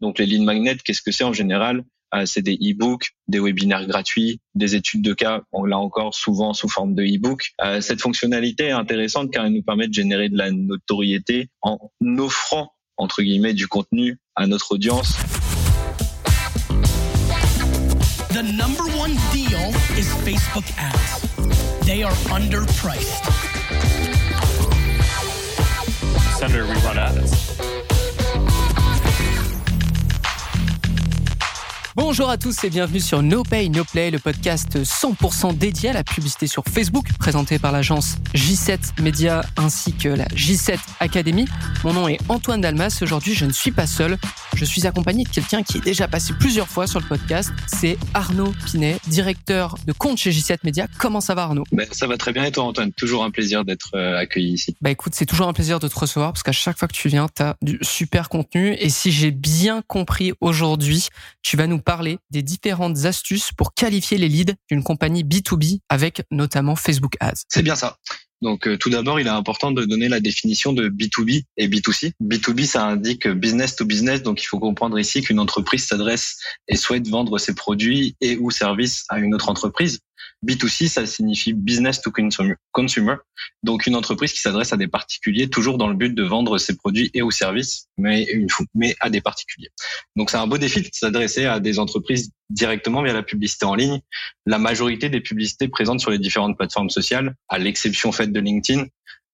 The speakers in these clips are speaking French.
Donc les lead magnets, qu'est-ce que c'est en général? C'est des e-books, des webinaires gratuits, des études de cas, là encore souvent sous forme de e-book. cette fonctionnalité est intéressante car elle nous permet de générer de la notoriété en offrant entre guillemets du contenu à notre audience. The number one deal is Facebook ads. They are underpriced. Senator, we run ads. Bonjour à tous et bienvenue sur No Pay No Play, le podcast 100% dédié à la publicité sur Facebook, présenté par l'agence J7 Media ainsi que la J7 Academy. Mon nom est Antoine Dalmas. Aujourd'hui, je ne suis pas seul. Je suis accompagné de quelqu'un qui est déjà passé plusieurs fois sur le podcast. C'est Arnaud Pinet, directeur de compte chez J7 Media. Comment ça va Arnaud? Ben, Ça va très bien et toi Antoine? Toujours un plaisir d'être euh, accueilli ici. Bah écoute, c'est toujours un plaisir de te recevoir parce qu'à chaque fois que tu viens, tu as du super contenu. Et si j'ai bien compris aujourd'hui, tu vas nous parler des différentes astuces pour qualifier les leads d'une compagnie B2B avec notamment Facebook Ads. C'est bien ça. Donc euh, tout d'abord, il est important de donner la définition de B2B et B2C. B2B, ça indique business to business, donc il faut comprendre ici qu'une entreprise s'adresse et souhaite vendre ses produits et ou services à une autre entreprise. B2C, ça signifie business to consumer. Donc une entreprise qui s'adresse à des particuliers, toujours dans le but de vendre ses produits et ou services, mais, à des particuliers. Donc c'est un beau défi de s'adresser à des entreprises directement via la publicité en ligne. La majorité des publicités présentes sur les différentes plateformes sociales, à l'exception faite de LinkedIn,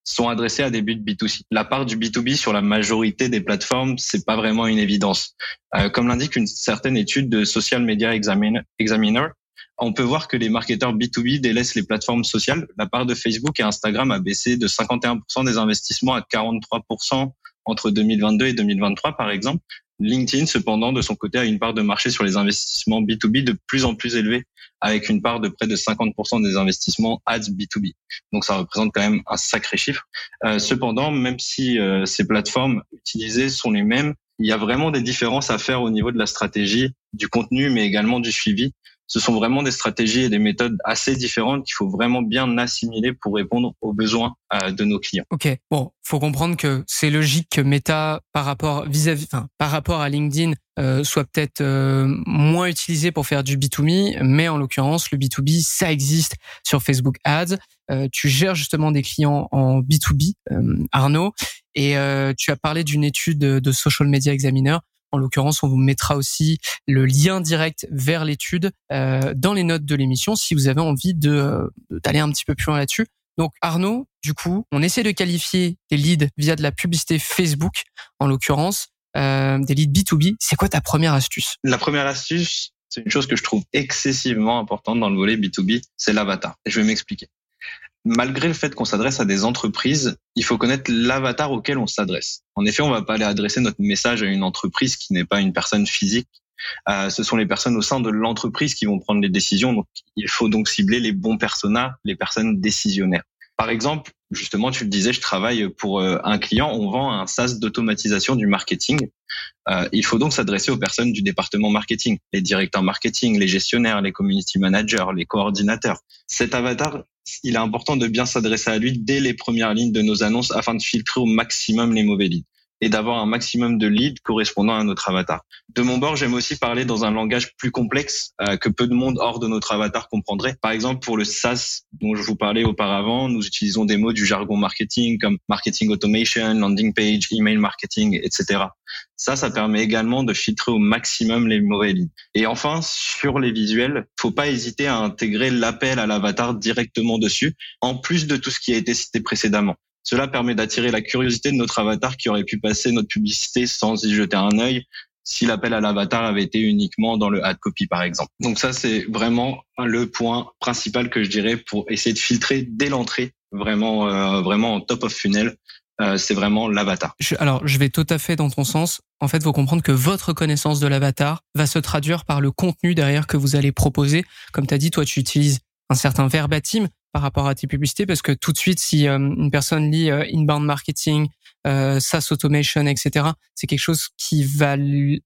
sont adressées à des buts B2C. La part du B2B sur la majorité des plateformes, c'est pas vraiment une évidence. Euh, comme l'indique une certaine étude de Social Media Examiner, on peut voir que les marketeurs B2B délaissent les plateformes sociales. La part de Facebook et Instagram a baissé de 51% des investissements à 43% entre 2022 et 2023, par exemple. LinkedIn, cependant, de son côté, a une part de marché sur les investissements B2B de plus en plus élevée, avec une part de près de 50% des investissements ads B2B. Donc ça représente quand même un sacré chiffre. Euh, cependant, même si euh, ces plateformes utilisées sont les mêmes, il y a vraiment des différences à faire au niveau de la stratégie, du contenu, mais également du suivi ce sont vraiment des stratégies et des méthodes assez différentes qu'il faut vraiment bien assimiler pour répondre aux besoins euh, de nos clients. Ok, bon, faut comprendre que c'est logique que Meta, par rapport vis-à-vis, enfin, par rapport à LinkedIn, euh, soit peut-être euh, moins utilisé pour faire du B2B, mais en l'occurrence, le B2B, ça existe sur Facebook Ads. tu gères justement des clients en B2B, Arnaud, et tu as parlé d'une étude de Social Media Examiner en l'occurrence, on vous mettra aussi le lien direct vers l'étude euh, dans les notes de l'émission si vous avez envie de d'aller un petit peu plus loin là-dessus. Donc Arnaud, du coup, on essaie de qualifier des leads via de la publicité Facebook, en l'occurrence, euh, des leads B2B. C'est quoi ta première astuce? La première astuce, c'est une chose que je trouve excessivement importante dans le volet B2B, c'est l'avatar. Je vais m'expliquer malgré le fait qu'on s'adresse à des entreprises, il faut connaître l'avatar auquel on s'adresse. En effet, on va pas aller adresser notre message à une entreprise qui n'est pas une personne physique. Euh, ce sont les personnes au sein de l'entreprise qui vont prendre les décisions. Donc, il faut donc cibler les bons personas, les personnes décisionnaires. Par exemple, justement, tu le disais, je travaille pour euh, un client, on vend un SaaS d'automatisation du marketing. Euh, il faut donc s'adresser aux personnes du département marketing, les directeurs marketing, les gestionnaires, les community managers, les coordinateurs. Cet avatar, il est important de bien s'adresser à lui dès les premières lignes de nos annonces afin de filtrer au maximum les mauvais leads et d'avoir un maximum de leads correspondant à notre avatar. De mon bord, j'aime aussi parler dans un langage plus complexe euh, que peu de monde hors de notre avatar comprendrait. Par exemple, pour le SaaS dont je vous parlais auparavant, nous utilisons des mots du jargon marketing comme marketing automation, landing page, email marketing, etc. Ça, ça permet également de filtrer au maximum les mauvais leads. Et enfin, sur les visuels, faut pas hésiter à intégrer l'appel à l'avatar directement dessus, en plus de tout ce qui a été cité précédemment. Cela permet d'attirer la curiosité de notre avatar qui aurait pu passer notre publicité sans y jeter un œil si l'appel à l'avatar avait été uniquement dans le ad copy par exemple. Donc ça c'est vraiment le point principal que je dirais pour essayer de filtrer dès l'entrée vraiment euh, vraiment en top of funnel euh, c'est vraiment l'avatar. alors, je vais tout à fait dans ton sens. En fait, faut comprendre que votre connaissance de l'avatar va se traduire par le contenu derrière que vous allez proposer. Comme tu as dit, toi, tu utilises un certain verbatim, par rapport à tes publicités parce que tout de suite, si euh, une personne lit euh, inbound marketing, euh, SaaS automation, etc., c'est quelque chose qui va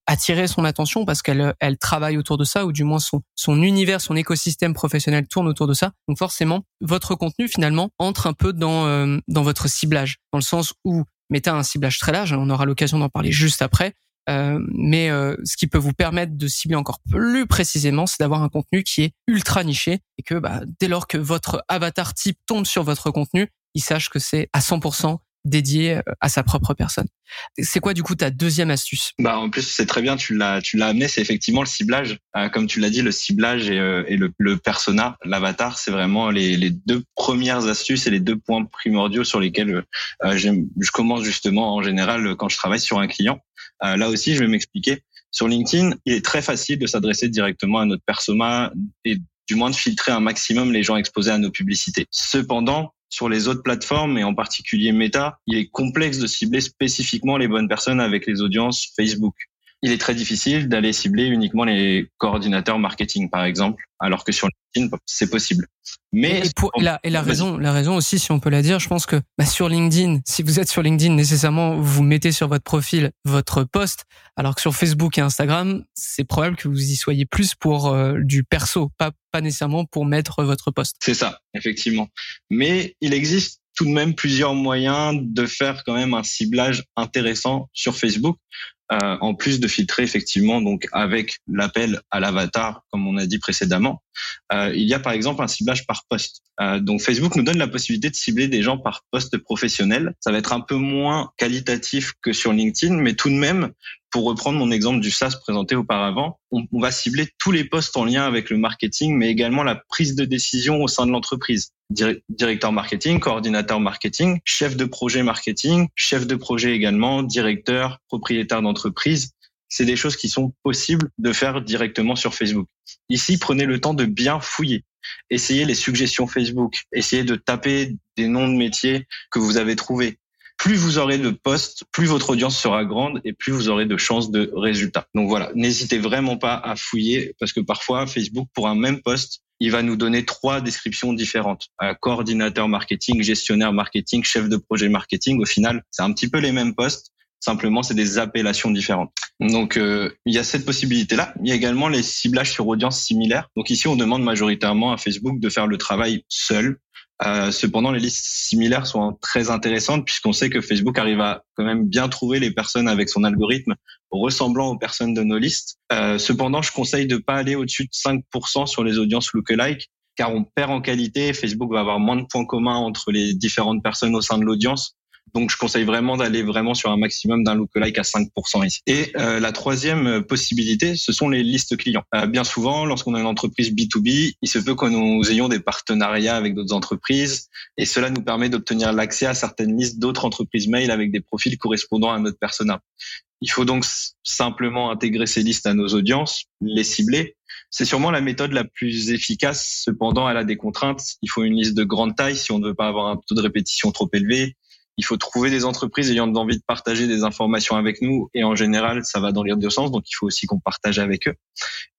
attirer son attention parce qu'elle elle travaille autour de ça ou du moins son son univers, son écosystème professionnel tourne autour de ça. Donc forcément, votre contenu finalement entre un peu dans dans votre ciblage, dans le sens où a un ciblage très large. On aura l'occasion d'en parler juste après. Euh, mais euh, ce qui peut vous permettre de cibler encore plus précisément, c'est d'avoir un contenu qui est ultra niché et que bah, dès lors que votre avatar type tombe sur votre contenu, il sache que c'est à 100% dédié euh, à sa propre personne. C'est quoi du coup ta deuxième astuce? Bah en plus c'est très bien, tu l'as tu l'as amené, c'est effectivement le ciblage. Euh, comme tu l'as dit, le ciblage et, euh, et le, le, persona, l'avatar, c'est vraiment les, les, deux premières astuces et les deux points primordiaux sur lesquels je commence justement en général quand je travaille sur un client. Là aussi, je vais m'expliquer. Sur LinkedIn, il est très facile de s'adresser directement à notre persona et du moins de filtrer un maximum les gens exposés à nos publicités. Cependant, sur les autres plateformes et en particulier Meta, il est complexe de cibler spécifiquement les bonnes personnes avec les audiences Facebook. Il est très difficile d'aller cibler uniquement les coordinateurs marketing, par exemple, alors que sur LinkedIn, c'est possible. Mais et, pour, la, et la raison, la raison aussi, si on peut la dire, je pense que bah, sur LinkedIn, si vous êtes sur LinkedIn, nécessairement, vous mettez sur votre profil votre poste, alors que sur Facebook et Instagram, c'est probable que vous y soyez plus pour euh, du perso, pas, pas nécessairement pour mettre votre poste. C'est ça, effectivement. Mais il existe tout de même plusieurs moyens de faire quand même un ciblage intéressant sur Facebook. Euh, en plus de filtrer effectivement donc avec l'appel à l'avatar comme on a dit précédemment euh, il y a par exemple un ciblage par poste. Euh, donc Facebook nous donne la possibilité de cibler des gens par poste professionnel. Ça va être un peu moins qualitatif que sur LinkedIn mais tout de même pour reprendre mon exemple du SaaS présenté auparavant, on, va cibler tous les postes en lien avec le marketing, mais également la prise de décision au sein de l'entreprise. Directeur marketing, coordinateur marketing, chef de projet marketing, chef de projet également, directeur, propriétaire d'entreprise. C'est des choses qui sont possibles de faire directement sur Facebook. Ici, prenez le temps de bien fouiller. Essayez les suggestions Facebook. Essayez de taper des noms de métiers que vous avez trouvés plus vous aurez de postes, plus votre audience sera grande et plus vous aurez de chances de résultats. Donc voilà, n'hésitez vraiment pas à fouiller parce que parfois Facebook pour un même poste, il va nous donner trois descriptions différentes. coordinateur marketing, gestionnaire marketing, chef de projet marketing. Au final, c'est un petit peu les mêmes postes. Simplement, c'est des appellations différentes. Donc, euh, il y a cette possibilité-là. Il y a également les ciblages sur audience similaires. Donc ici, on demande majoritairement à Facebook de faire le travail seul, euh, cependant, les listes similaires sont très intéressantes puisqu'on sait que Facebook arrive à quand même bien trouver les personnes avec son algorithme ressemblant aux personnes de nos listes. Euh, cependant, je conseille de pas aller au-dessus de 5% sur les audiences lookalike car on perd en qualité. Facebook va avoir moins de points communs entre les différentes personnes au sein de l'audience donc, je conseille vraiment d'aller vraiment sur un maximum d'un lookalike à 5% ici. Et euh, la troisième euh, possibilité, ce sont les listes clients. Euh, bien souvent, lorsqu'on a une entreprise B2B, il se peut que nous ayons des partenariats avec d'autres entreprises et cela nous permet d'obtenir l'accès à certaines listes d'autres entreprises mail avec des profils correspondant à notre persona. Il faut donc simplement intégrer ces listes à nos audiences, les cibler. C'est sûrement la méthode la plus efficace. Cependant, elle a des contraintes. Il faut une liste de grande taille si on ne veut pas avoir un taux de répétition trop élevé il faut trouver des entreprises ayant envie de partager des informations avec nous. Et en général ça va dans les deux sens. Donc il faut aussi qu'on partage avec eux.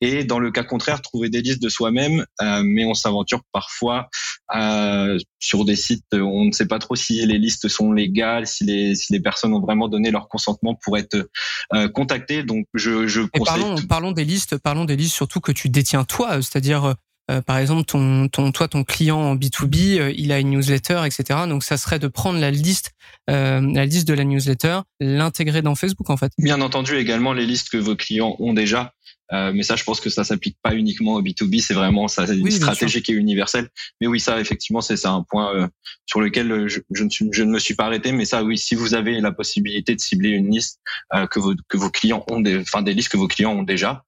Et dans le cas contraire trouver des listes de soi-même euh, mais on s'aventure parfois euh, sur des sites on ne sait pas trop si les listes sont légales si les si les personnes ont vraiment donné leur consentement pour être euh, contactées. Donc je je conseille parlons, parlons des listes parlons des listes surtout que tu détiens toi c'est-à-dire euh, par exemple, ton, ton, toi, ton client en B2B, euh, il a une newsletter, etc. Donc, ça serait de prendre la liste, euh, la liste de la newsletter, l'intégrer dans Facebook, en fait. Bien entendu, également les listes que vos clients ont déjà. mais ça, je pense que ça s'applique pas uniquement au B2B, c'est vraiment ça, une stratégie qui est universelle. Mais oui, ça, effectivement, c'est un point sur lequel je, je, ne suis, je ne me suis pas arrêté. Mais ça, oui, si vous avez la possibilité de cibler une liste que, vos, que vos clients ont, des, enfin des listes que vos clients ont déjà, euh,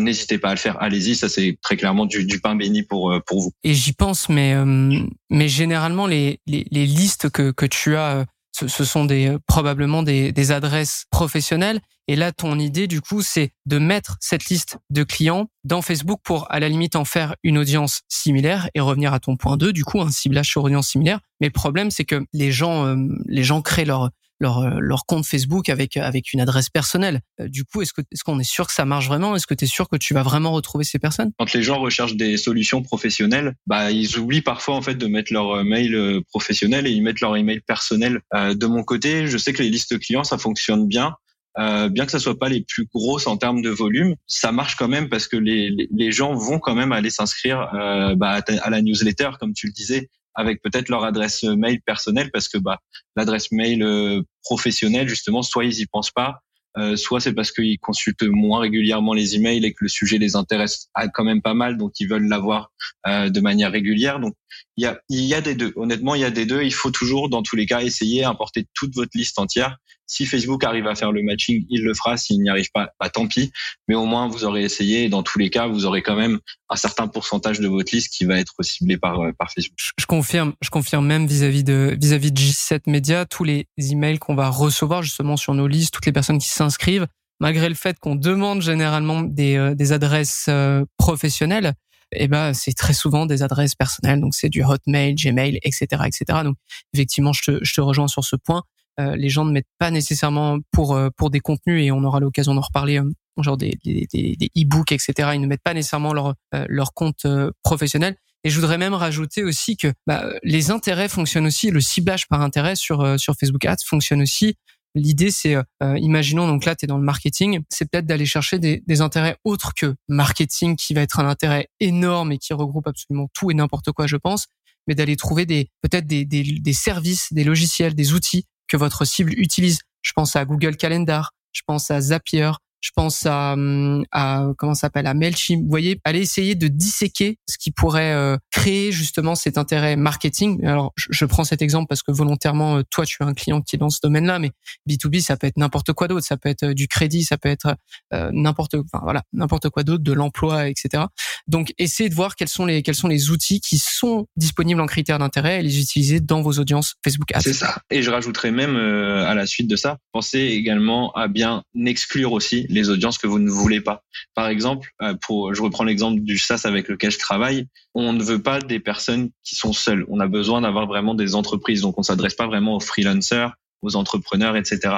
n'hésitez pas à le faire. Allez-y, ça c'est très clairement du, pain béni pour euh, pour vous. Et j'y pense, mais euh, mais généralement les, les, les listes que que tu as, ce, ce sont des probablement des, des adresses professionnelles. Et là, ton idée du coup, c'est de mettre cette liste de clients dans Facebook pour à la limite en faire une audience similaire et revenir à ton point 2, du coup un ciblage sur audience similaire. Mais le problème, c'est que les gens les gens créent leur leur, euh, leur compte Facebook avec avec une adresse personnelle. Euh, du coup, est-ce que est-ce qu'on est sûr que ça marche vraiment? Est-ce que tu es sûr que tu vas vraiment retrouver ces personnes? Quand les gens recherchent des solutions professionnelles, bah ils oublient parfois en fait de mettre leur euh, mail professionnel et ils mettent leur email personnel. de mon côté, je sais que les listes clients ça fonctionne bien. Euh, bien que ça soit pas les plus grosses en termes de volume, ça marche quand même parce que les, les, gens vont quand même aller s'inscrire euh, bah, à la newsletter, comme tu le disais, avec peut-être leur adresse mail personnelle parce que bah l'adresse mail euh, professionnelle justement soit ils y pensent pas euh, soit c'est parce qu'ils consultent moins régulièrement les emails et que le sujet les intéresse quand même pas mal, donc ils veulent l'avoir euh, de manière régulière. Donc il y a, il y a des deux. Honnêtement, il y a des deux. Il faut toujours, dans tous les cas, essayer d'importer toute votre liste entière. Si Facebook arrive à faire le matching, il le fera. S'il n'y arrive pas, bah, tant pis. Mais au moins, vous aurez essayé. Dans tous les cas, vous aurez quand même un certain pourcentage de votre liste qui va être ciblé par, euh, par Facebook. Je confirme, je confirme même vis-à-vis de, vis-à-vis de G7 Media, tous les emails qu'on va recevoir justement sur nos listes, toutes les personnes qui s'inscrivent, malgré le fait qu'on demande généralement des, euh, des adresses euh, professionnelles, eh ben c'est très souvent des adresses personnelles, donc c'est du Hotmail, Gmail, etc., etc. Donc effectivement, je te, je te rejoins sur ce point. Euh, les gens ne mettent pas nécessairement pour pour des contenus et on aura l'occasion d'en reparler, genre des des, e-books, etc. Ils ne mettent pas nécessairement leur leur compte professionnel. Et je voudrais même rajouter aussi que bah, les intérêts fonctionnent aussi, le ciblage par intérêt sur sur Facebook Ads fonctionne aussi. L'idée, c'est, euh, euh, imaginons, donc là, tu es dans le marketing, c'est peut-être d'aller chercher des, intérêts autres que marketing, qui va être un intérêt énorme et qui regroupe absolument tout et n'importe quoi, je pense, mais d'aller trouver des peut-être des, des, services, des logiciels, des outils que votre cible utilise. Je pense à Google Calendar, je pense à Zapier, je pense à, hum, à comment s'appelle à Mailchimp. Vous voyez, allez essayer de disséquer ce qui pourrait euh, créer justement cet intérêt marketing. Alors, je, je, prends cet exemple parce que volontairement, euh, toi, tu es un client qui est dans ce domaine-là, mais B2B, ça peut être n'importe quoi d'autre. Ça peut être euh, du crédit, ça peut être euh, n'importe, enfin voilà, n'importe quoi d'autre, de l'emploi, etc. Donc, essayez de voir quels sont les quels sont les outils qui sont disponibles en critères d'intérêt et les utiliser dans vos audiences Facebook Ads. C'est ça. Et je rajouterais même à la suite de ça, pensez également à bien exclure aussi les audiences que vous ne voulez pas. Par exemple, euh, pour, je reprends l'exemple du SaaS avec lequel je travaille, on ne veut pas des personnes qui sont seules. On a besoin d'avoir vraiment des entreprises. Donc, on s'adresse pas vraiment aux freelancers, aux entrepreneurs, etc.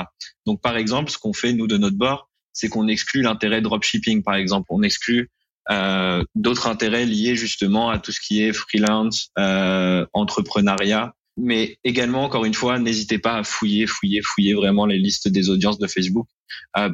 Donc, par exemple, ce qu'on fait nous de notre bord, c'est qu'on exclut l'intérêt dropshipping, par exemple. On exclut euh, d'autres intérêts liés justement à tout ce qui est freelance, euh, entrepreneuriat. Mais également, encore une fois, n'hésitez pas à fouiller, fouiller, fouiller vraiment les listes des audiences de Facebook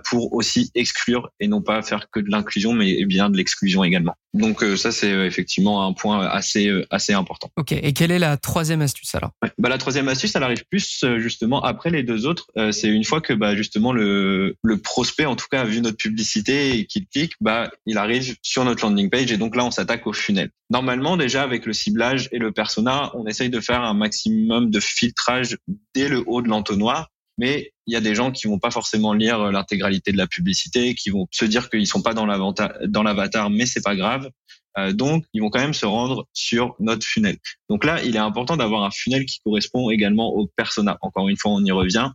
pour aussi exclure et non pas faire que de l'inclusion, mais bien de l'exclusion également. Donc euh, ça c'est euh, effectivement un point assez assez important. Ok. Et quelle est la troisième astuce alors? Bah, la troisième astuce, elle arrive plus justement après les deux autres. c'est une fois que bah, justement le le prospect en tout cas a vu notre publicité et qu'il clique, bah il arrive sur notre landing page et donc là on s'attaque au funnel. Normalement déjà avec le ciblage et le persona, on essaye de faire un maximum de filtrage dès le haut de l'entonnoir mais il y a des gens qui vont pas forcément lire euh, l'intégralité de la publicité, qui vont se dire qu'ils sont pas dans l'avatar, mais c'est pas grave. Euh, donc, ils vont quand même se rendre sur notre funnel. Donc là, il est important d'avoir un funnel qui correspond également au persona. Encore une fois, on y revient.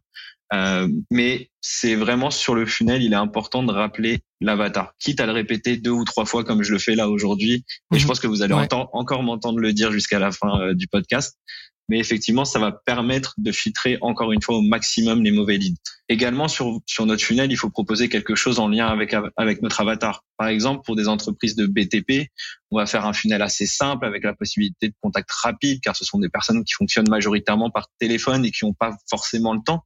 Euh, mais c'est vraiment sur le funnel, il est important de rappeler l'avatar, quitte à le répéter deux ou trois fois comme je le fais là aujourd'hui. Et je mhm. pense que vous allez encore m'entendre le dire jusqu'à la fin du podcast mais effectivement, ça va permettre de filtrer encore une fois au maximum les mauvais leads. Également, sur, sur notre funnel, il faut proposer quelque chose en lien avec, avec notre avatar. Par exemple, pour des entreprises de BTP, on va faire un funnel assez simple avec la possibilité de contact rapide, car ce sont des personnes qui fonctionnent majoritairement par téléphone et qui n'ont pas forcément le temps.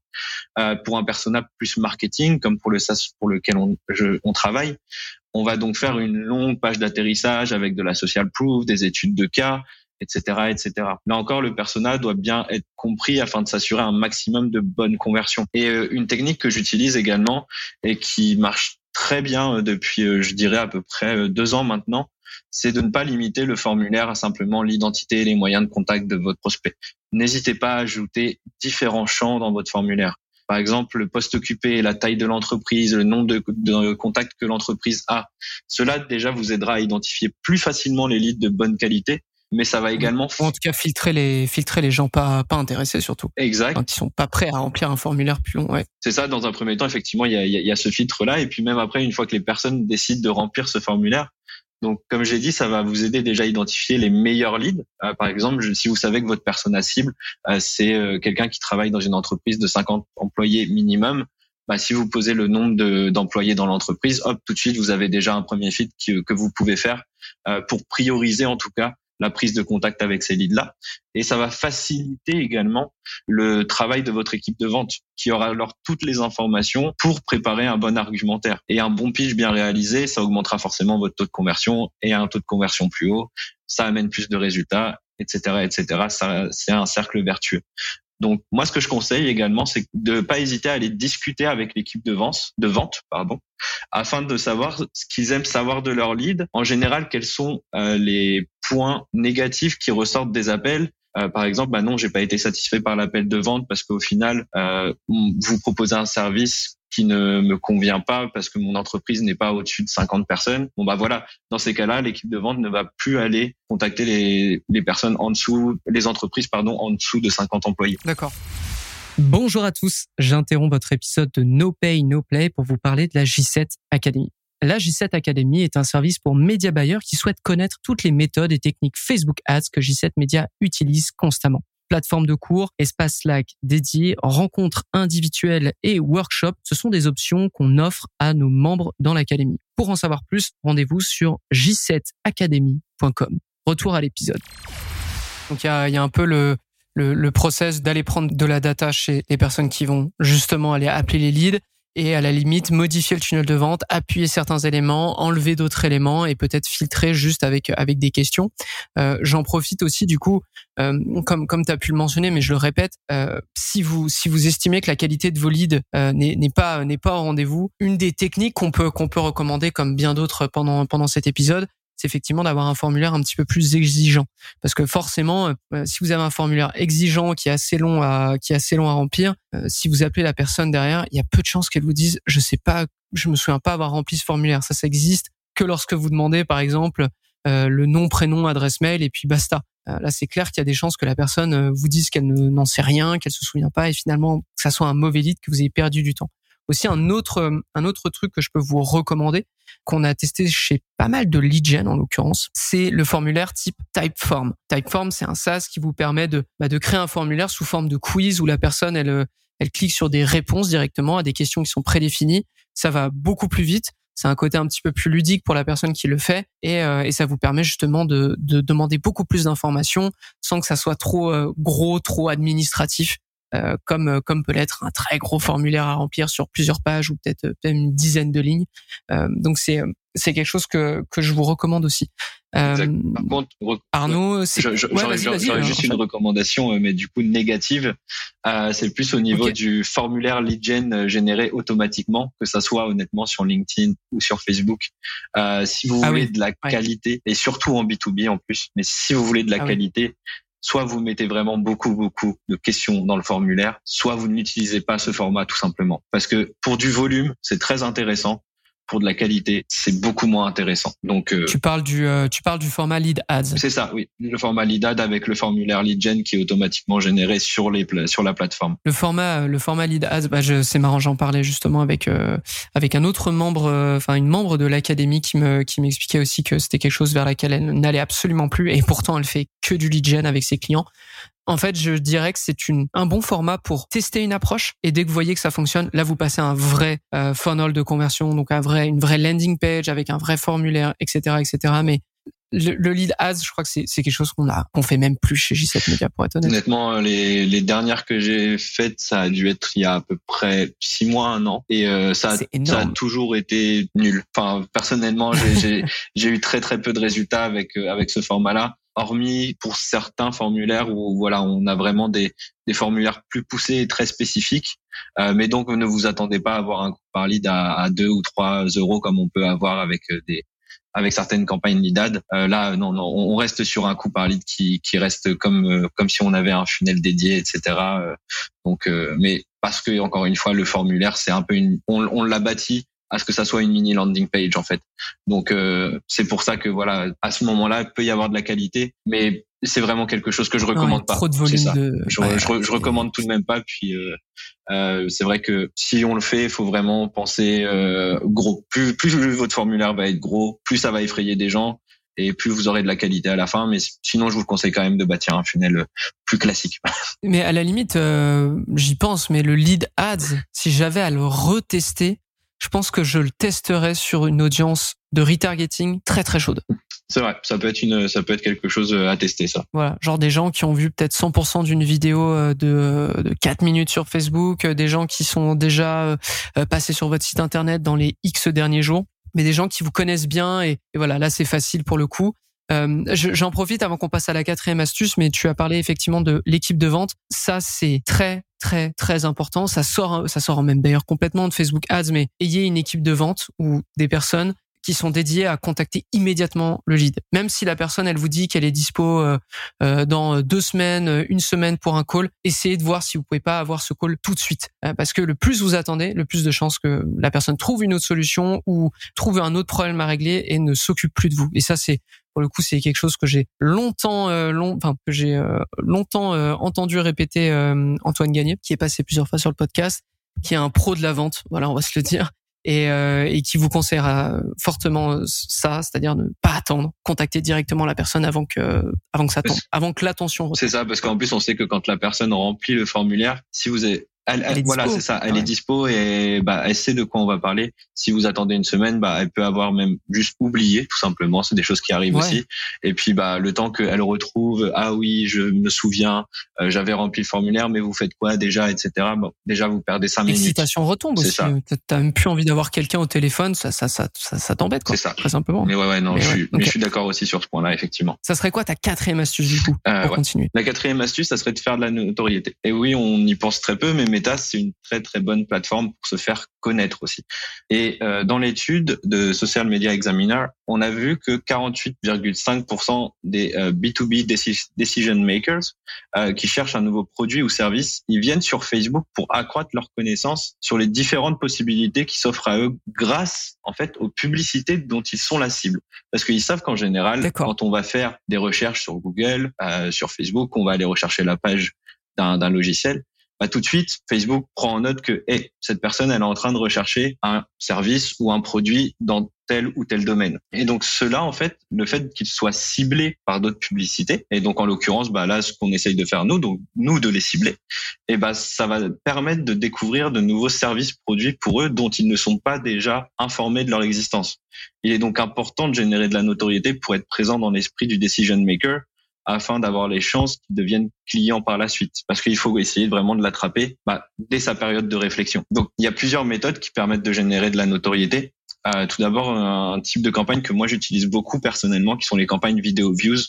Euh, pour un persona plus marketing, comme pour le SaaS pour lequel on, je, on travaille, on va donc faire une longue page d'atterrissage avec de la social proof, des études de cas, etc., etc. Là encore, le persona doit bien être compris afin de s'assurer un maximum de bonnes conversions. Et euh, une technique que j'utilise également et qui marche très bien euh, depuis, euh, je dirais, à peu près deux ans maintenant, c'est de ne pas limiter le formulaire à simplement l'identité et les moyens de contact de votre prospect. N'hésitez pas à ajouter différents champs dans votre formulaire. Par exemple, le poste occupé, la taille de l'entreprise, le nombre de, de contacts que l'entreprise a. Cela déjà vous aidera à identifier plus facilement les leads de bonne qualité mais ça va également en tout cas filtrer les filtrer les gens pas pas intéressés surtout. Exact. Quand ils sont pas prêts à remplir un formulaire plus long ouais. C'est ça dans un premier temps effectivement il y a, il y a ce filtre là et puis même après une fois que les personnes décident de remplir ce formulaire donc, comme j'ai dit, ça va vous aider déjà à identifier les meilleurs leads. Euh, par exemple, si vous savez que votre persona cible, euh, c'est euh, quelqu'un qui travaille dans une entreprise de 50 employés minimum, bah, si vous posez le nombre d'employés dans l'entreprise, hop, tout de suite, vous avez déjà un premier feed que vous pouvez faire pour prioriser en tout cas la prise de contact avec ces leads-là. Et ça va faciliter également le travail de votre équipe de vente qui aura alors toutes les informations pour préparer un bon argumentaire. Et un bon pitch bien réalisé, ça augmentera forcément votre taux de conversion et un taux de conversion plus haut. Ça amène plus de résultats, etc., etc. C'est un cercle vertueux. Donc moi, ce que je conseille également, c'est de pas hésiter à aller discuter avec l'équipe de vente, de vente, pardon, afin de savoir ce qu'ils aiment savoir de leur lead. En général, quels sont euh, les points négatifs qui ressortent des appels euh, par exemple, bah non, j'ai pas été satisfait par l'appel de vente parce qu'au final, euh, vous proposez un service qui ne me convient pas parce que mon entreprise n'est pas au-dessus de 50 personnes. Bon bah voilà, dans ces cas-là, l'équipe de vente ne va plus aller contacter les, les personnes en dessous, les entreprises pardon en dessous de 50 employés. D'accord. Bonjour à tous, j'interromps votre épisode de No Pay No Play pour vous parler de la J7 Academy. La J7 Academy est un service pour média buyers qui souhaitent connaître toutes les méthodes et techniques Facebook Ads que J7 Media utilise constamment. Plateforme de cours, espace Slack dédié, rencontres individuelles et workshops, ce sont des options qu'on offre à nos membres dans l'académie. Pour en savoir plus, rendez-vous sur j7academy.com. Retour à l'épisode. Donc il y a, un peu le, le, le process d'aller prendre de la data chez les personnes qui vont justement aller appeler les leads et à la limite modifier le tunnel de vente, appuyer certains éléments, enlever d'autres éléments et peut-être filtrer juste avec avec des questions. Euh, J'en profite aussi du coup, euh, comme comme tu as pu le mentionner, mais je le répète, euh, si vous si vous estimez que la qualité de vos leads euh, n'est pas n'est pas au rendez-vous, une des techniques qu'on peut qu'on peut recommander comme bien d'autres pendant pendant cet épisode, c'est effectivement d'avoir un formulaire un petit peu plus exigeant. Parce que forcément, euh, si vous avez un formulaire exigeant qui est assez long à, qui est assez long à remplir, euh, si vous appelez la personne derrière, il y a peu de chances qu'elle vous dise, je sais pas, je me souviens pas avoir rempli ce formulaire. Ça, ça existe que lorsque vous demandez, par exemple, euh, le nom, prénom, adresse mail et puis basta. là, c'est clair qu'il y a des chances que la personne vous dise qu'elle n'en sait rien, qu'elle se souvient pas et finalement que ça soit un mauvais lead, que vous ayez perdu du temps. Aussi un autre un autre truc que je peux vous recommander qu'on a testé chez pas mal de lead gen en l'occurrence, c'est le formulaire type Typeform. Typeform, c'est un SaaS qui vous permet de bah, de créer un formulaire sous forme de quiz où la personne elle elle clique sur des réponses directement à des questions qui sont prédéfinies. Ça va beaucoup plus vite. C'est un côté un petit peu plus ludique pour la personne qui le fait et, euh, et ça vous permet justement de, de demander beaucoup plus d'informations sans que ça soit trop euh, gros, trop administratif. Euh, comme euh, comme peut l'être un très gros formulaire à remplir sur plusieurs pages ou peut-être euh, peut une dizaine de lignes. donc c'est c'est quelque chose que que je vous recommande aussi. Par contre, Arnaud, j'aurais juste une recommandation, mais du coup négative. Euh, c'est plus au niveau du formulaire lead gen généré automatiquement, que ça soit honnêtement sur LinkedIn ou sur Facebook. Euh, si vous ah voulez de la qualité, et surtout en B2B en plus, mais si vous voulez de la ah qualité, soit vous mettez vraiment beaucoup, beaucoup de questions dans le formulaire, soit vous n'utilisez pas ce format tout simplement. Parce que pour du volume, c'est très intéressant, pour de la qualité, c'est beaucoup moins intéressant. Donc euh, tu parles du euh, tu parles du format lead ads. C'est ça, oui, le format lead ad avec le formulaire lead gen qui est automatiquement généré sur les sur la plateforme. Le format le format lead ads, bah c'est marrant, j'en parlais justement avec euh, avec un autre membre, enfin une membre de l'académie qui me qui m'expliquait aussi que c'était quelque chose vers laquelle elle n'allait absolument plus et pourtant elle fait que du lead gen avec ses clients. En fait, je dirais que c'est une, un bon format pour tester une approche et dès que vous voyez que ça fonctionne, là vous passez un vrai euh, funnel de conversion, donc un vrai, une vraie landing page avec un vrai formulaire, etc., etc. Mais le, lead ads, je crois que c'est quelque chose qu'on a, qu'on fait même plus chez J7 Media pour être honnête. Honnêtement, les, les dernières que j'ai faites, ça a dû être il y a à peu près six mois, un an, et euh, ça, ça a toujours été nul. Enfin, personnellement, j'ai eu très très peu de résultats avec euh, avec ce format-là hormis pour certains formulaires où voilà on a vraiment des, des formulaires plus poussés et très spécifiques. Euh, mais donc ne vous attendez pas à avoir un coût par lead à, à 2 ou 3 euros comme on peut avoir avec euh, des avec certaines campagnes lead ad. Euh, là non non on reste sur un coût par lead qui, qui reste comme euh, comme si on avait un funnel dédié etc. Euh, donc mais parce que encore une fois le formulaire c'est un peu une on, on l'a bâti à ce que ça soit une mini landing page en fait. Donc euh, c'est pour ça que voilà, à ce moment-là, il peut y avoir de la qualité, mais c'est vraiment quelque chose que je recommande pas. Trop de volume de... Je, je, recommande tout de même pas. Puis euh, euh, c'est vrai que si on le fait, il faut vraiment penser euh, gros. Plus, plus votre formulaire va être gros, plus ça va effrayer des gens et plus vous aurez de la qualité à la fin. Mais sinon, je vous conseille quand même de bâtir un funnel plus classique. Mais à la limite, euh, j'y pense, mais le lead ads, si j'avais à le retester, je pense que je le testerai sur une audience de retargeting très très chaude. C'est vrai, ça peut être une, ça peut être quelque chose à tester ça. Voilà, genre des gens qui ont vu peut-être 100% d'une vidéo euh, de, de 4 minutes sur Facebook, euh, des gens qui sont déjà euh, passés sur votre site internet dans les X derniers jours, mais des gens qui vous connaissent bien et, voilà, là c'est facile pour le coup. Euh, J'en profite avant qu'on passe à la quatrième astuce, mais tu as parlé effectivement de l'équipe de vente. Ça, c'est très très très important. Ça sort, ça sort même d'ailleurs complètement de Facebook Ads, mais ayez une équipe de vente ou des personnes qui sont dédiés à contacter immédiatement le lead. Même si la personne, elle vous dit qu'elle est dispo euh, euh, dans deux semaines, une semaine pour un call, essayez de voir si vous pouvez pas avoir ce call tout de suite. Euh, parce que le plus vous attendez, le plus de chances que la personne trouve une autre solution ou trouve un autre problème à régler et ne s'occupe plus de vous. Et ça, c'est pour le coup, c'est quelque chose que j'ai longtemps, long, enfin que j'ai longtemps entendu répéter Antoine Gagné, qui est passé plusieurs fois sur le podcast, qui est un pro de la vente. Voilà, on va se le dire et, euh, et qui vous conseillera fortement ça, c'est-à-dire ne pas attendre, contacter directement la personne avant que avant que ça tombe, avant que l'attention. C'est ça, parce qu'en plus on sait que quand la personne remplit le formulaire, si vous avez elle, voilà, c'est ça. Elle est dispo et bah, elle sait de quoi on va parler. Si vous attendez une semaine, bah, elle peut avoir même juste oublié, tout simplement. C'est des choses qui arrivent aussi. Et puis, bah, le temps qu'elle retrouve, ah oui, je me souviens, euh, j'avais rempli le formulaire, mais vous faites quoi déjà, etc. Bon, déjà, vous perdez cinq minutes. L'excitation retombe aussi. T'as même plus envie d'avoir quelqu'un au téléphone, ça, ça, ça, ça, ça t'embête, quoi. C'est ça. Très simplement. Mais ouais, ouais, non, je, suis, je suis d'accord aussi sur ce point-là, effectivement. Ça serait quoi ta quatrième astuce du coup euh, pour continuer? La quatrième astuce, ça serait de faire de la notoriété. Et oui, on y pense très peu, mais Meta, c'est une très très bonne plateforme pour se faire connaître aussi. Et euh, dans l'étude de Social Media Examiner, on a vu que 48,5% des B2B euh, decision makers euh, qui cherchent un nouveau produit ou service, ils viennent sur Facebook pour accroître leur connaissance sur les différentes possibilités qui s'offrent à eux grâce en fait aux publicités dont ils sont la cible. Parce qu'ils savent qu'en général, quand on va faire des recherches sur Google, sur Facebook, on va aller rechercher la page d'un logiciel, bah, tout de suite, Facebook prend en note que hey, cette personne, elle est en train de rechercher un service ou un produit dans tel ou tel domaine. Et donc cela, en fait, le fait qu'il soit ciblé par d'autres publicités, et donc en l'occurrence, bah là, ce qu'on essaye de faire nous, donc nous de les cibler, et bah ça va permettre de découvrir de nouveaux services produits pour eux dont ils ne sont pas déjà informés de leur existence. Il est donc important de générer de la notoriété pour être présent dans l'esprit du decision maker afin d'avoir les chances qu'il devienne client par la suite. Parce qu'il faut essayer vraiment de l'attraper bah, dès sa période de réflexion. Donc il y a plusieurs méthodes qui permettent de générer de la notoriété. Euh, tout d'abord, un type de campagne que moi j'utilise beaucoup personnellement, qui sont les campagnes vidéo views,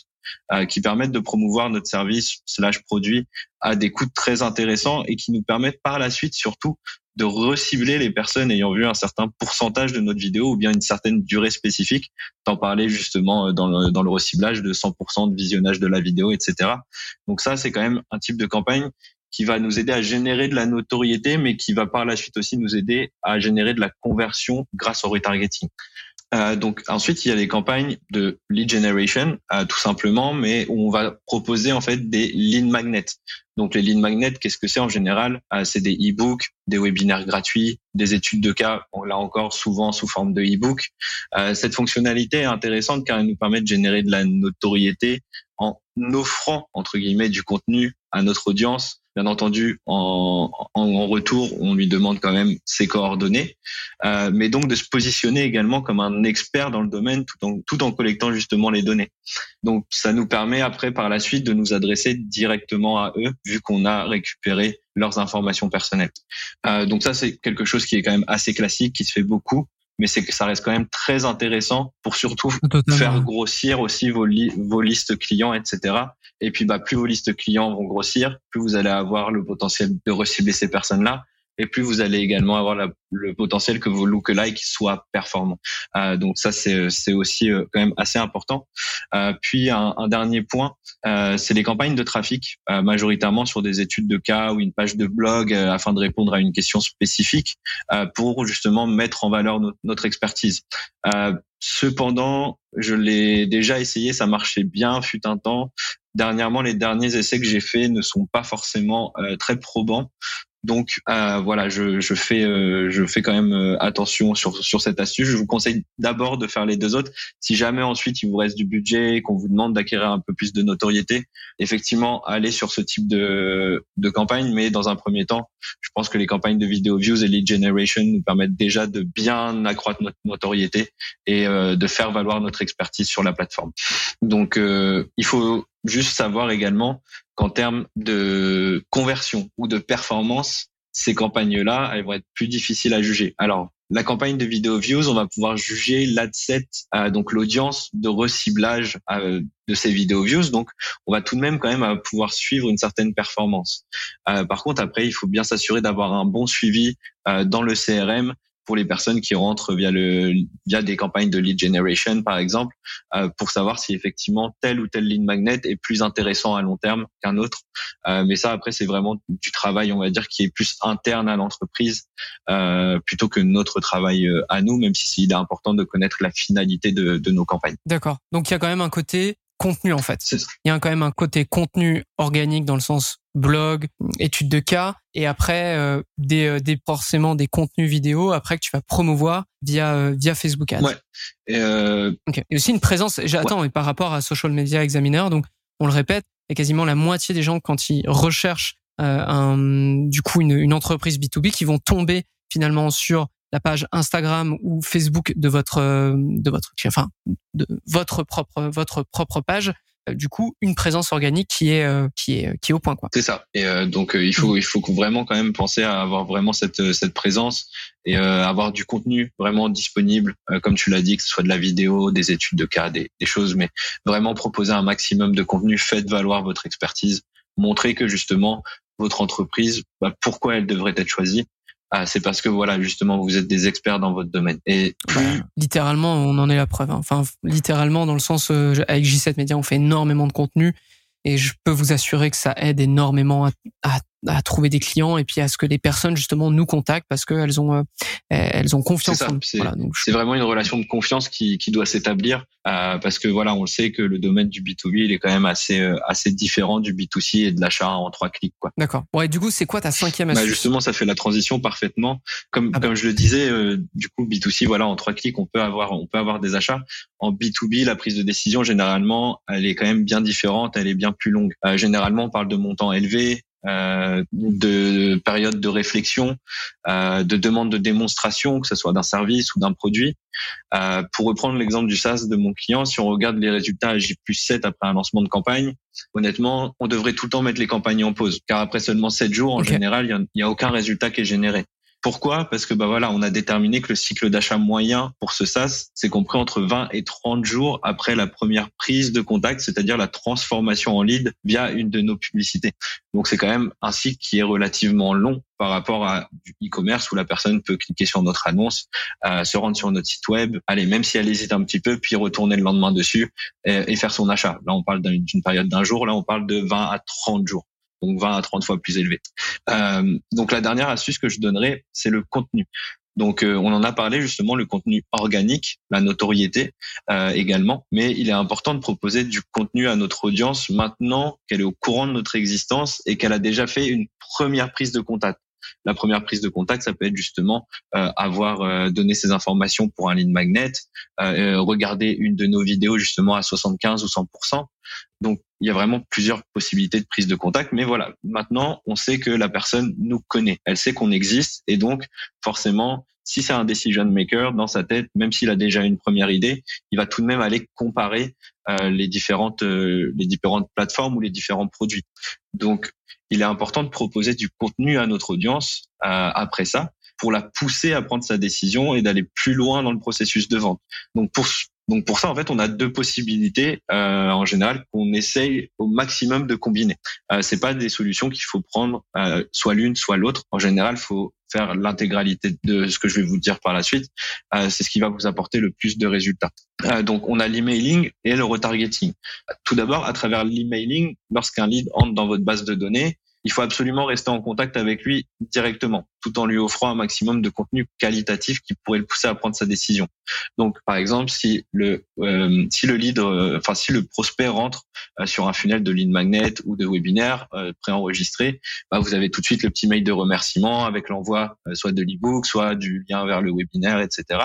euh, qui permettent de promouvoir notre service slash produit à des coûts très intéressants et qui nous permettent par la suite surtout de recibler les personnes ayant vu un certain pourcentage de notre vidéo ou bien une certaine durée spécifique. T'en parlais justement euh, dans le, dans le reciblage de 100% de visionnage de la vidéo, etc. Donc ça, c'est quand même un type de campagne qui va nous aider à générer de la notoriété, mais qui va par la suite aussi nous aider à générer de la conversion grâce au retargeting. Euh, donc ensuite, il y a les campagnes de lead generation, euh, tout simplement, mais où on va proposer en fait des lead magnets. Donc les lead magnets, qu'est-ce que c'est en général? Euh, C'est des e-books, des webinaires gratuits, des études de cas, là encore souvent sous forme de e-book. Euh, cette fonctionnalité est intéressante car elle nous permet de générer de la notoriété en offrant entre guillemets du contenu à notre audience Bien entendu, en, retour, on lui demande quand même ses coordonnées, euh, mais donc de se positionner également comme un expert dans le domaine tout en, tout en collectant justement les données. Donc ça nous permet après par la suite de nous adresser directement à eux vu qu'on a récupéré leurs informations personnelles. Euh, donc ça c'est quelque chose qui est quand même assez classique, qui se fait beaucoup mais c'est que ça reste quand même très intéressant pour surtout faire grossir aussi vos, vos listes clients, etc. Et puis, bah, plus vos listes clients vont grossir, plus vous allez avoir le potentiel de recibler ces personnes-là et plus vous allez également avoir le potentiel que vos lookalikes soient performants. Euh, donc ça, c'est, aussi euh, quand même assez important. Euh, puis un, un, dernier point, euh, c'est les campagnes de trafic, euh, majoritairement sur des études de cas ou une page de blog afin de répondre à une question spécifique pour justement mettre en valeur notre, notre expertise. Cependant, je l'ai déjà essayé, ça marchait bien, fut un temps. Dernièrement, les derniers essais que j'ai faits ne sont pas forcément très probants. Donc euh, voilà, je, je fais euh, je fais quand même euh, attention sur sur cette astuce. Je vous conseille d'abord de faire les deux autres. Si jamais ensuite il vous reste du budget et qu'on vous demande d'acquérir un peu plus de notoriété, effectivement, allez sur ce type de de campagne. Mais dans un premier temps, je pense que les campagnes de vidéo views et lead generation nous permettent déjà de bien accroître notre notoriété et de faire valoir notre expertise sur la plateforme. Donc il faut juste savoir également qu'en termes de conversion ou de performance, ces campagnes-là, elles vont être plus difficiles à juger. Alors, la campagne de vidéo views, on va pouvoir juger l'adset, euh, donc l'audience de reciblage euh, de ces vidéo views. Donc, on va tout de même quand même pouvoir suivre une certaine performance. Euh, par contre, après, il faut bien s'assurer d'avoir un bon suivi dans le CRM pour les personnes qui rentrent via des campagnes de lead generation par exemple euh, pour savoir si effectivement tel ou tel lead magnet est plus intéressant à long terme qu'un autre. Euh, mais ça après c'est vraiment du travail on va dire qui est plus interne à l'entreprise euh, plutôt que notre travail à nous même si il est important de connaître la finalité de, de nos campagnes. D'accord. Donc il y a quand même un côté contenu en fait. Il y a quand même un côté contenu organique dans le sens blog, études de cas, et après euh, des, euh, des forcément des contenus vidéo après que tu vas promouvoir via euh, via Facebook Ads. Ouais. Et, euh... et aussi une présence. J'attends mais par rapport à Social Media Examiner, donc on le répète, il y a quasiment la moitié des gens quand ils recherchent un du coup une, une entreprise B2B qui vont tomber finalement sur la page Instagram ou Facebook de votre de votre enfin de votre propre votre propre page euh, du coup une présence organique qui est euh, qui est qui est au point quoi. C'est ça. Et euh, donc il faut il faut vraiment quand même penser à avoir vraiment cette cette présence et avoir du contenu vraiment disponible comme tu l'as dit que ce soit de la vidéo, des études de cas, des, des choses mais vraiment proposer un maximum de contenu, faites valoir votre expertise, montrer que justement votre entreprise bah, pourquoi elle devrait être choisie ah, c'est parce que voilà justement vous êtes des experts dans votre domaine. Et littéralement, on en est la preuve. Hein. Enfin, littéralement dans le sens euh, avec J7 Media, on fait énormément de contenu et je peux vous assurer que ça aide énormément à, à à trouver des clients et puis à ce que les personnes justement nous contactent parce qu'elles ont euh, elles ont confiance en nous. C'est vraiment une relation de confiance qui, qui doit s'établir euh, parce que voilà on le sait que le domaine du B2B il est quand même assez euh, assez différent du B2C et de l'achat en trois clics quoi. D'accord. Ouais du coup c'est quoi ta cinquième bah, astuce? bah Justement ça fait la transition parfaitement comme ah bah. comme je le disais du coup B2C voilà en trois clics on peut avoir on peut avoir des achats en B2B la prise de décision généralement elle est quand même bien différente elle est bien plus longue. généralement on parle de montants élevés euh, de période de réflexion, euh, de demande de démonstration, que ce soit d'un service ou d'un produit. Euh, pour reprendre l'exemple du SaaS de mon client, si on regarde les résultats à J plus 7 après un lancement de campagne, honnêtement, on devrait tout le temps mettre les campagnes en pause, car après seulement 7 jours, en général, il n'y a, a, aucun résultat qui est généré. Pourquoi? Parce que bah voilà, on a déterminé que le cycle d'achat moyen pour ce SaaS, c'est compris entre 20 et 30 jours après la première prise de contact, c'est-à-dire la transformation en lead via une de nos publicités. Donc c'est quand même un cycle qui est relativement long par rapport à du e-commerce où la personne peut cliquer sur notre annonce, euh, se rendre sur notre site web, allez, même si elle hésite un petit peu, puis retourner le lendemain dessus et, et faire son achat. Là, on parle d'une période d'un jour, là, on parle de 20 à 30 jours donc 20 à 30 fois plus élevé. Euh, donc la dernière astuce que je donnerai, c'est le contenu. Donc euh, on en a parlé justement, le contenu organique, la notoriété euh, également, mais il est important de proposer du contenu à notre audience maintenant qu'elle est au courant de notre existence et qu'elle a déjà fait une première prise de contact. La première prise de contact, ça peut être justement euh, avoir euh, donné ces informations pour un lead magnet, euh, regarder une de nos vidéos justement à 75 ou 100%. Donc il y a vraiment plusieurs possibilités de prise de contact, mais voilà, maintenant on sait que la personne nous connaît, elle sait qu'on existe et donc forcément si c'est un decision maker dans sa tête, même s'il a déjà une première idée, il va tout de même aller comparer les différentes les différentes plateformes ou les différents produits. Donc il est important de proposer du contenu à notre audience euh, après ça pour la pousser à prendre sa décision et d'aller plus loin dans le processus de vente. Donc pour donc pour ça, en fait, on a deux possibilités euh, en général qu'on essaye au maximum de combiner. Euh, c'est pas des solutions qu'il faut prendre euh, soit l'une, soit l'autre. En général, faut faire l'intégralité de ce que je vais vous dire par la suite. Euh, c'est ce qui va vous apporter le plus de résultats. Donc, on a l'emailing et le retargeting. Tout d'abord, à travers l'emailing, lorsqu'un lead entre dans votre base de données, il faut absolument rester en contact avec lui directement, tout en lui offrant un maximum de contenu qualitatif qui pourrait le pousser à prendre sa décision. Donc, par exemple, si le euh, si le lead, euh, enfin si le prospect rentre euh, sur un funnel de lead magnet ou de webinaire préenregistré, bah, vous avez tout de suite le petit mail de remerciement avec l'envoi soit de l'ebook, soit du lien vers le webinaire, etc.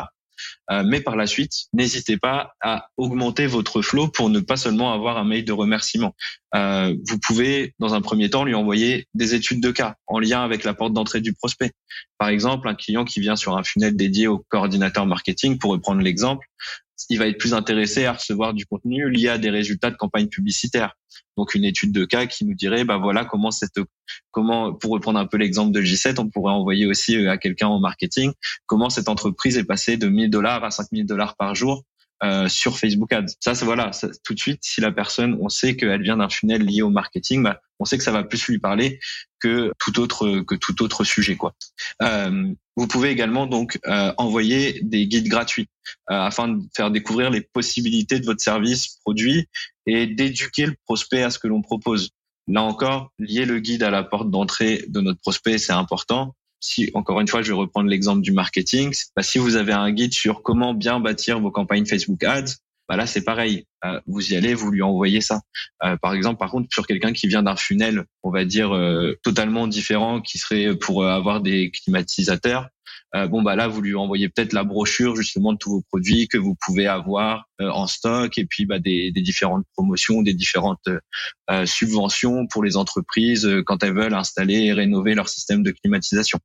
Euh, mais par la suite, n'hésitez pas à augmenter votre flow pour ne pas seulement avoir un mail de remerciement. Euh, vous pouvez, dans un premier temps, lui envoyer des études de cas en lien avec la porte d'entrée du prospect. Par exemple, un client qui vient sur un funnel dédié au coordinateur marketing, pour reprendre l'exemple, il va être plus intéressé à recevoir du contenu lié à des résultats de campagne publicitaire. Donc une étude de cas qui nous dirait bah voilà comment cette comment pour reprendre un peu l'exemple de J7, on pourrait envoyer aussi euh, à quelqu'un en marketing comment cette entreprise est passée de 1000 dollars à 5000 dollars par jour euh, sur Facebook Ads. Ça, c'est voilà, tout de suite, si la personne, on sait qu'elle vient d'un funnel lié au marketing, bah, on sait que ça va plus lui parler que tout autre que tout autre sujet, quoi. Euh, vous pouvez également donc euh, envoyer des guides gratuits euh, afin de faire découvrir les possibilités de votre service, produit et d'éduquer le prospect à ce que l'on propose. Là encore, lier le guide à la porte d'entrée de notre prospect, c'est important si encore une fois, je vais reprendre l'exemple du marketing, si vous avez un guide sur comment bien bâtir vos campagnes Facebook Ads, bah là c'est pareil. Euh, vous y allez, vous lui envoyez ça. Euh, par exemple, par contre, sur quelqu'un qui vient d'un funnel, on va dire euh, totalement différent, qui serait pour avoir des climatisateurs, bon bah là vous lui envoyez peut-être la brochure justement de tous vos produits que vous pouvez avoir en stock et puis bah, des, des différentes promotions, des différentes subventions pour les entreprises quand elles veulent installer et rénover leur système de climatisation.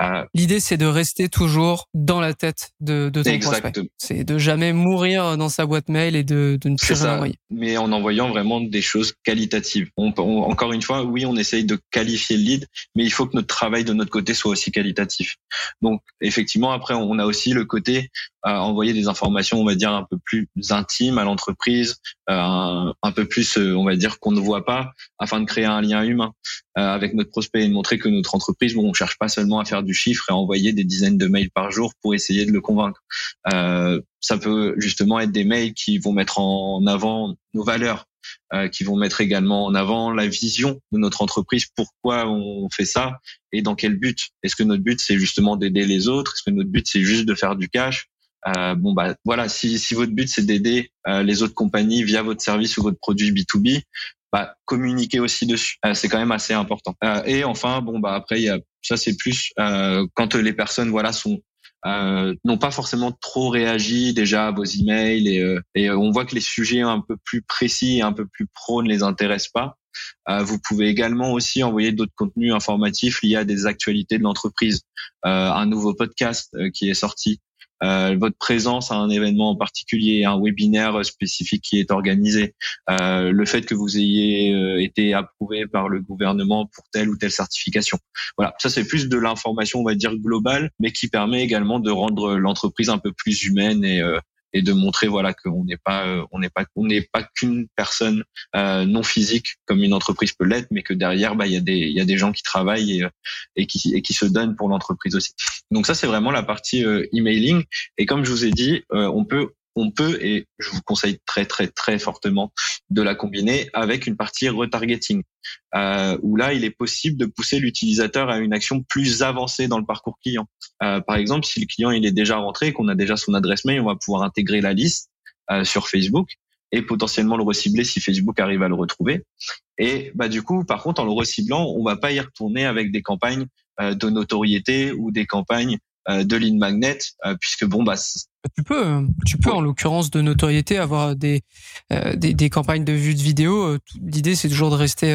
Euh, L'idée, c'est de rester toujours dans la tête de, de ton exact. C'est de jamais mourir dans sa boîte mail et de, de ne plus rien envoyer. Mais en envoyant vraiment des choses qualitatives. On, encore une fois, oui, on essaye de qualifier le lead, mais il faut que notre travail de notre côté soit aussi qualitatif. Donc, effectivement, après, on a aussi le côté à envoyer des informations, on va dire, un peu plus intimes à l'entreprise, euh, un, peu plus, euh, on va dire, qu'on ne voit pas, afin de créer un lien humain euh, avec notre prospect et de montrer que notre entreprise, bon, on cherche pas seulement à faire du chiffre et envoyer des dizaines de mails par jour pour essayer de le convaincre. ça peut justement être des mails qui vont mettre en avant nos valeurs, qui vont mettre également en avant la vision de notre entreprise, pourquoi on fait ça et dans quel but. Est-ce que notre but c'est justement d'aider les autres? Est-ce que notre but c'est juste de faire du cash? Euh, bon bah voilà, si, si votre but c'est d'aider euh, les autres compagnies via votre service ou votre produit B2B, bah communiquer aussi dessus, euh, c'est quand même assez important. Euh, et enfin bon bah après il y a ça c'est plus quand les personnes voilà sont n'ont pas forcément trop réagi déjà à vos emails et, et on voit que les sujets un peu plus précis et un peu plus pro ne les intéressent pas. vous pouvez également aussi envoyer d'autres contenus informatifs liés à des actualités de l'entreprise. un nouveau podcast qui est sorti, euh, votre présence à un événement en particulier, un webinaire spécifique qui est organisé, euh, le fait que vous ayez euh, été approuvé par le gouvernement pour telle ou telle certification. Voilà, ça c'est plus de l'information, on va dire globale, mais qui permet également de rendre l'entreprise un peu plus humaine et, et de montrer voilà qu'on n'est pas euh, on n'est pas on n'est pas qu'une personne euh, non physique comme une entreprise peut l'être, mais que derrière bah il y a des il y a des gens qui travaillent et, euh, et qui et qui se donnent pour l'entreprise aussi. Donc ça c'est vraiment la partie emailing et comme je vous ai dit, on peut on peut, et je vous conseille très très très fortement de la combiner avec une partie retargeting, euh, où là il est possible de pousser l'utilisateur à une action plus avancée dans le parcours client. Euh, par exemple, si le client il est déjà rentré, qu'on a déjà son adresse mail, on va pouvoir intégrer la liste euh, sur Facebook et potentiellement le recibler si Facebook arrive à le retrouver. Et bah du coup, par contre, en le reciblant, on va pas y retourner avec des campagnes euh, de notoriété ou des campagnes euh, de lead magnet, euh, puisque bon bah tu peux, euh, tu peux en l'occurrence de notoriété avoir des, euh, des, des campagnes de vues de vidéos. Euh, l'idée c'est toujours de rester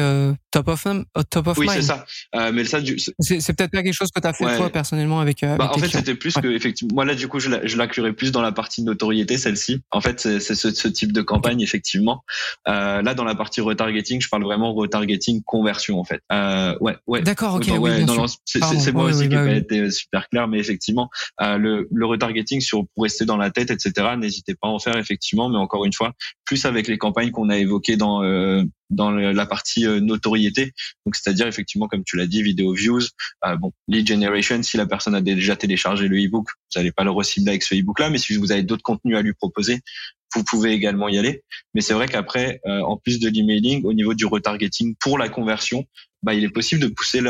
top of top of oui, mind. Oui, c'est ça. mais ça, c'est peut-être pas quelque chose que tu as fait toi personnellement avec. bah, en fait, c'était plus que effectivement. Moi là, du coup, je l'inclurais plus dans la partie notoriété, celle-ci. En fait, c'est ce, ce, type de campagne effectivement. là, dans la partie retargeting, je parle vraiment retargeting conversion en fait. ouais, ouais. D'accord, ok. oui, c'est moi aussi qui n'ai pas été super clair, mais effectivement, le, le retargeting sur pour rester dans la tête, etc. N'hésitez pas à en faire effectivement, mais encore une fois, plus avec les campagnes qu'on a évoquées dans euh, dans la partie euh, notoriété. Donc c'est-à-dire effectivement, comme tu l'as dit, vidéo views, euh, bon, lead generation. Si la personne a déjà téléchargé le ebook, vous n'allez pas le recibler avec ce ebook-là, mais si vous avez d'autres contenus à lui proposer, vous pouvez également y aller. Mais c'est vrai qu'après, en plus de l'emailing, au niveau du retargeting pour la conversion, bah, il est possible de pousser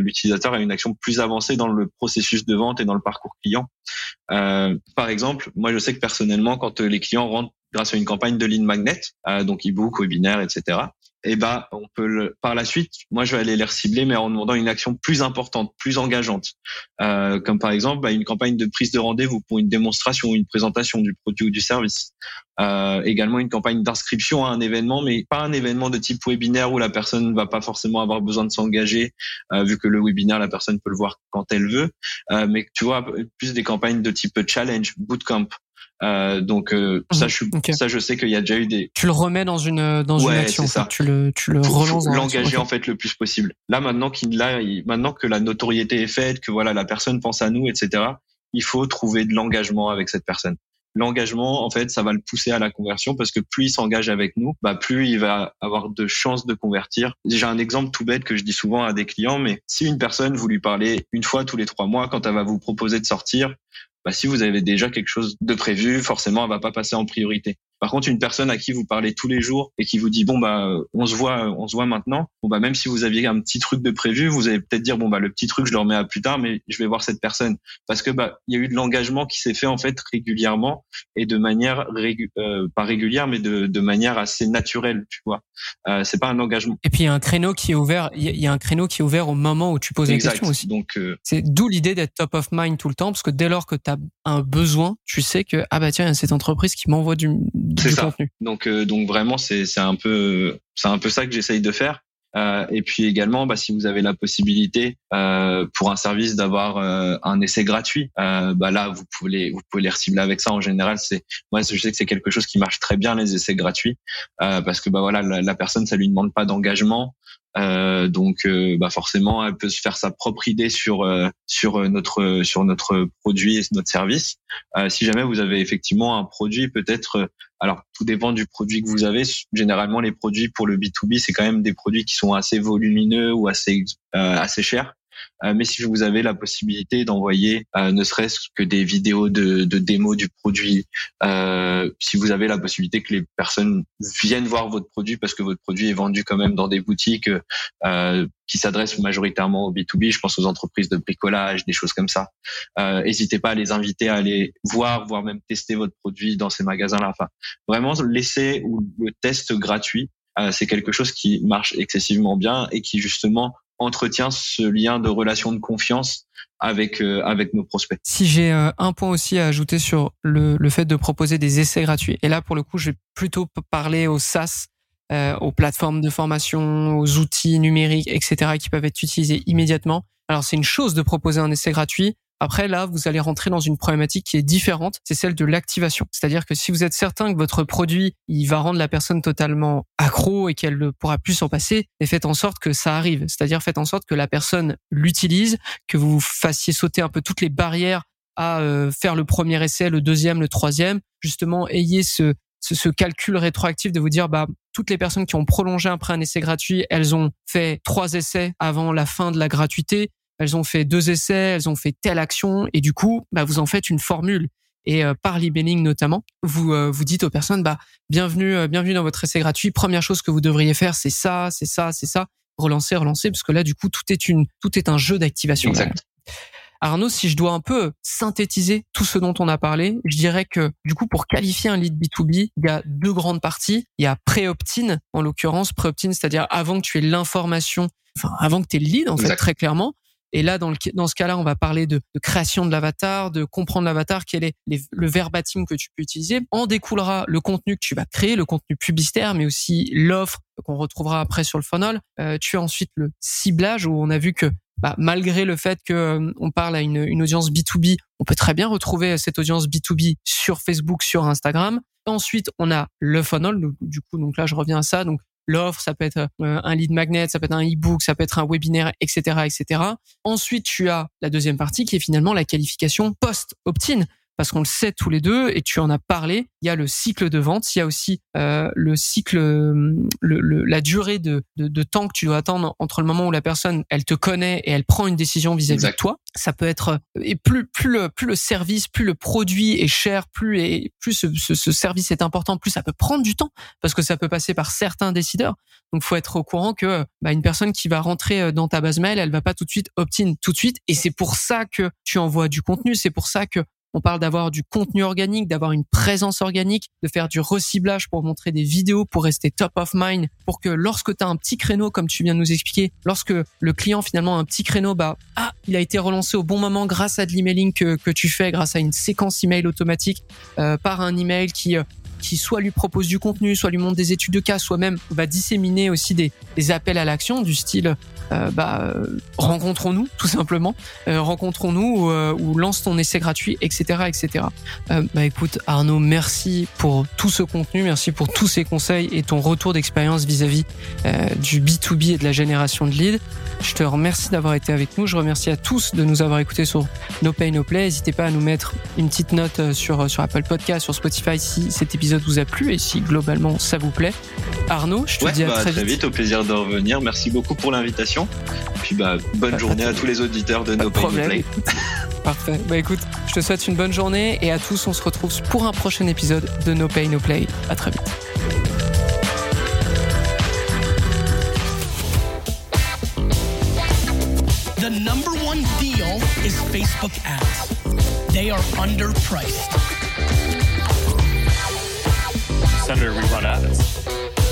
l'utilisateur à une action plus avancée dans le processus de vente et dans le parcours client. Euh, par exemple, moi je sais que personnellement, quand les clients rentrent grâce à une campagne de lead magnet, euh, donc e-book, webinaire, etc. Et bah, on peut le, par la suite, moi je vais aller les cibler, mais en demandant une action plus importante, plus engageante, euh, comme par exemple bah, une campagne de prise de rendez-vous pour une démonstration ou une présentation du produit ou du service. Euh, également une campagne d'inscription à un événement, mais pas un événement de type webinaire où la personne ne va pas forcément avoir besoin de s'engager, euh, vu que le webinaire, la personne peut le voir quand elle veut. Euh, mais tu vois, plus des campagnes de type challenge, bootcamp, Euh, donc euh, ça, je suis, ça, je sais qu'il y a déjà eu des. Tu le remets dans une dans une action. Ça. Tu le tu le relances. L'engager en fait le plus possible. Là maintenant qu'il là, maintenant que la notoriété est faite, que voilà la personne pense à nous, etc. Il faut trouver de l'engagement avec cette personne l'engagement, en fait, ça va le pousser à la conversion parce que plus il s'engage avec nous, bah, plus il va avoir de chances de convertir. J'ai un exemple tout bête que je dis souvent à des clients, mais si une personne, vous lui parlez une fois tous les trois mois quand elle va vous proposer de sortir, bah, si vous avez déjà quelque chose de prévu, forcément, elle va pas passer en priorité. Par contre, une personne à qui vous parlez tous les jours et qui vous dit bon bah on se voit, on se voit maintenant. Bon bah même si vous aviez un petit truc de prévu, vous allez peut-être dire bon bah le petit truc je le remets à plus tard, mais je vais voir cette personne parce que bah il y a eu de l'engagement qui s'est fait en fait régulièrement et de manière euh, pas régulière mais de, de manière assez naturelle, tu vois. Euh, c'est pas un engagement. Et puis il y a un créneau qui est ouvert. Il y a un créneau qui est ouvert au moment où tu poses exact. les questions aussi. Donc euh, c'est d'où l'idée d'être top of mind tout le temps parce que dès lors que tu as un besoin, tu sais que ah bah tiens il y a cette entreprise qui m'envoie du c'est ça. Donc, euh, donc vraiment, c'est c'est un peu c'est un peu ça que j'essaye de faire. Euh, et puis également, bah, si vous avez la possibilité euh, pour un service d'avoir euh, un essai gratuit, euh, bah là vous pouvez les, vous pouvez les recibler avec ça. En général, c'est moi je sais que c'est quelque chose qui marche très bien les essais gratuits parce que bah voilà la, la, personne ça lui demande pas d'engagement, euh, donc, euh, bah forcément, elle peut se faire sa propre idée sur euh, sur notre sur notre produit et notre service. si jamais vous avez effectivement un produit, peut-être, alors tout dépend du produit que vous avez. Généralement, les produits pour le B2B, c'est quand même des produits qui sont assez volumineux ou assez assez chers. Euh, mais si vous avez la possibilité d'envoyer euh, ne serait-ce que des vidéos de, de démo du produit, euh, si vous avez la possibilité que les personnes viennent voir votre produit parce que votre produit est vendu quand même dans des boutiques qui s'adressent majoritairement au B2B, je pense aux entreprises de bricolage, des choses comme ça. N'hésitez pas à les inviter à aller voir, voire même tester votre produit dans ces magasins-là. Enfin, vraiment, l'essai ou le test gratuit, c'est quelque chose qui marche excessivement bien et qui justement entretient ce lien de relation de confiance avec euh, avec nos prospects. Si j'ai euh, un point aussi à ajouter sur le, le fait de proposer des essais gratuits, et là pour le coup, je vais plutôt parler aux SaaS, euh, aux plateformes de formation, aux outils numériques, etc., qui peuvent être utilisés immédiatement. Alors c'est une chose de proposer un essai gratuit, après, là, vous allez rentrer dans une problématique qui est différente, c'est celle de l'activation. C'est-à-dire que si vous êtes certain que votre produit, il va rendre la personne totalement accro et qu'elle ne pourra plus s'en passer, et faites en sorte que ça arrive. C'est-à-dire faites en sorte que la personne l'utilise, que vous fassiez sauter un peu toutes les barrières à euh, faire le premier essai, le deuxième, le troisième. Justement, ayez ce, ce, ce, calcul rétroactif de vous dire bah toutes les personnes qui ont prolongé après un essai gratuit, elles ont fait trois essais avant la fin de la gratuité elles ont fait deux essais, elles ont fait telle action, et du coup, bah, vous en faites une formule. Et euh, par l'emailing notamment, vous euh, vous dites aux personnes, bah bienvenue, euh, bienvenue dans votre essai gratuit. Première chose que vous devriez faire, c'est ça, c'est ça, c'est ça. Relancer, relancer, parce que là, du coup, tout est une, tout est un jeu d'activation. Exact. Arnaud, si je dois un peu synthétiser tout ce dont on a parlé, je dirais que du coup, pour qualifier un lead B2B, il y a deux grandes parties. Il y a pré-opt-in, en l'occurrence, pré-opt-in, c'est-à-dire avant que tu aies l'information, enfin avant que tu aies le lead, en fait, très clairement. Et là, dans, le, dans ce cas-là, on va parler de, création de l'avatar, de comprendre l'avatar, quel est le verbatim que tu peux utiliser. En découlera le contenu que tu vas créer, le contenu publicitaire, mais aussi l'offre qu'on retrouvera après sur le funnel. Euh, tu as ensuite le ciblage où on a vu que bah, malgré le fait que euh, on parle à une, une, audience B2B, on peut très bien retrouver cette audience B2B sur Facebook, sur Instagram. Ensuite, on a le funnel. Du coup, donc là, je reviens à ça. Donc, l'offre, ça peut être euh, un lead magnet, ça peut être un e-book, ça peut être un webinaire, etc., etc. Ensuite, tu as la deuxième partie qui est finalement la qualification post-opt-in parce qu'on le sait tous les deux et tu en as parlé. Il y a le cycle de vente, il y a aussi euh, le cycle, le, la durée de, de, de, temps que tu dois attendre entre le moment où la personne elle te connaît et elle prend une décision vis-à-vis de toi. Ça peut être et plus plus le plus le service, plus le produit est cher, plus et plus ce, ce, ce service est important, plus ça peut prendre du temps parce que ça peut passer par certains décideurs. Donc faut être au courant que bah, une personne qui va rentrer euh, dans ta base mail, elle va pas tout de suite opt-in tout de suite et c'est pour ça que tu envoies du contenu, c'est pour ça que on parle d'avoir du contenu organique, d'avoir une présence organique, de faire du reciblage pour montrer des vidéos, pour rester top of mind, pour que lorsque tu as un petit créneau, comme tu viens de nous expliquer, lorsque le client finalement a un petit créneau, bah ah, il a été relancé au bon moment grâce à de l'emailing que, tu fais, grâce à une séquence email automatique, euh, par un email qui euh, qui soit lui propose du contenu, soit lui montre des études de cas, soit même va disséminer aussi des, appels à l'action du style euh, bah, euh, rencontrons-nous tout simplement, euh, rencontrons-nous ou, lance ton essai gratuit, etc., etc. bah écoute Arnaud, merci pour tout ce contenu, merci pour tous ces conseils et ton retour d'expérience vis-à-vis du B2B et de la génération de leads. Je te remercie d'avoir été avec nous. Je remercie à tous de nous avoir écoutés sur No Pay No Play. N'hésitez pas à nous mettre une petite note sur, sur Apple Podcast, sur Spotify si cet épisode vous a plu et si globalement ça vous plaît. Arnaud, je te dis à bah, très, très vite. Au plaisir de revenir. Merci beaucoup pour l'invitation. Puis bah, bonne journée à tous les auditeurs de No Pay No Play. Parfait. Bah écoute, je te souhaite une bonne journée et à tous, on se retrouve pour un prochain épisode de No Pay No Play. À très vite. The number one deal is Facebook ads. They are underpriced. Senator, we run ads.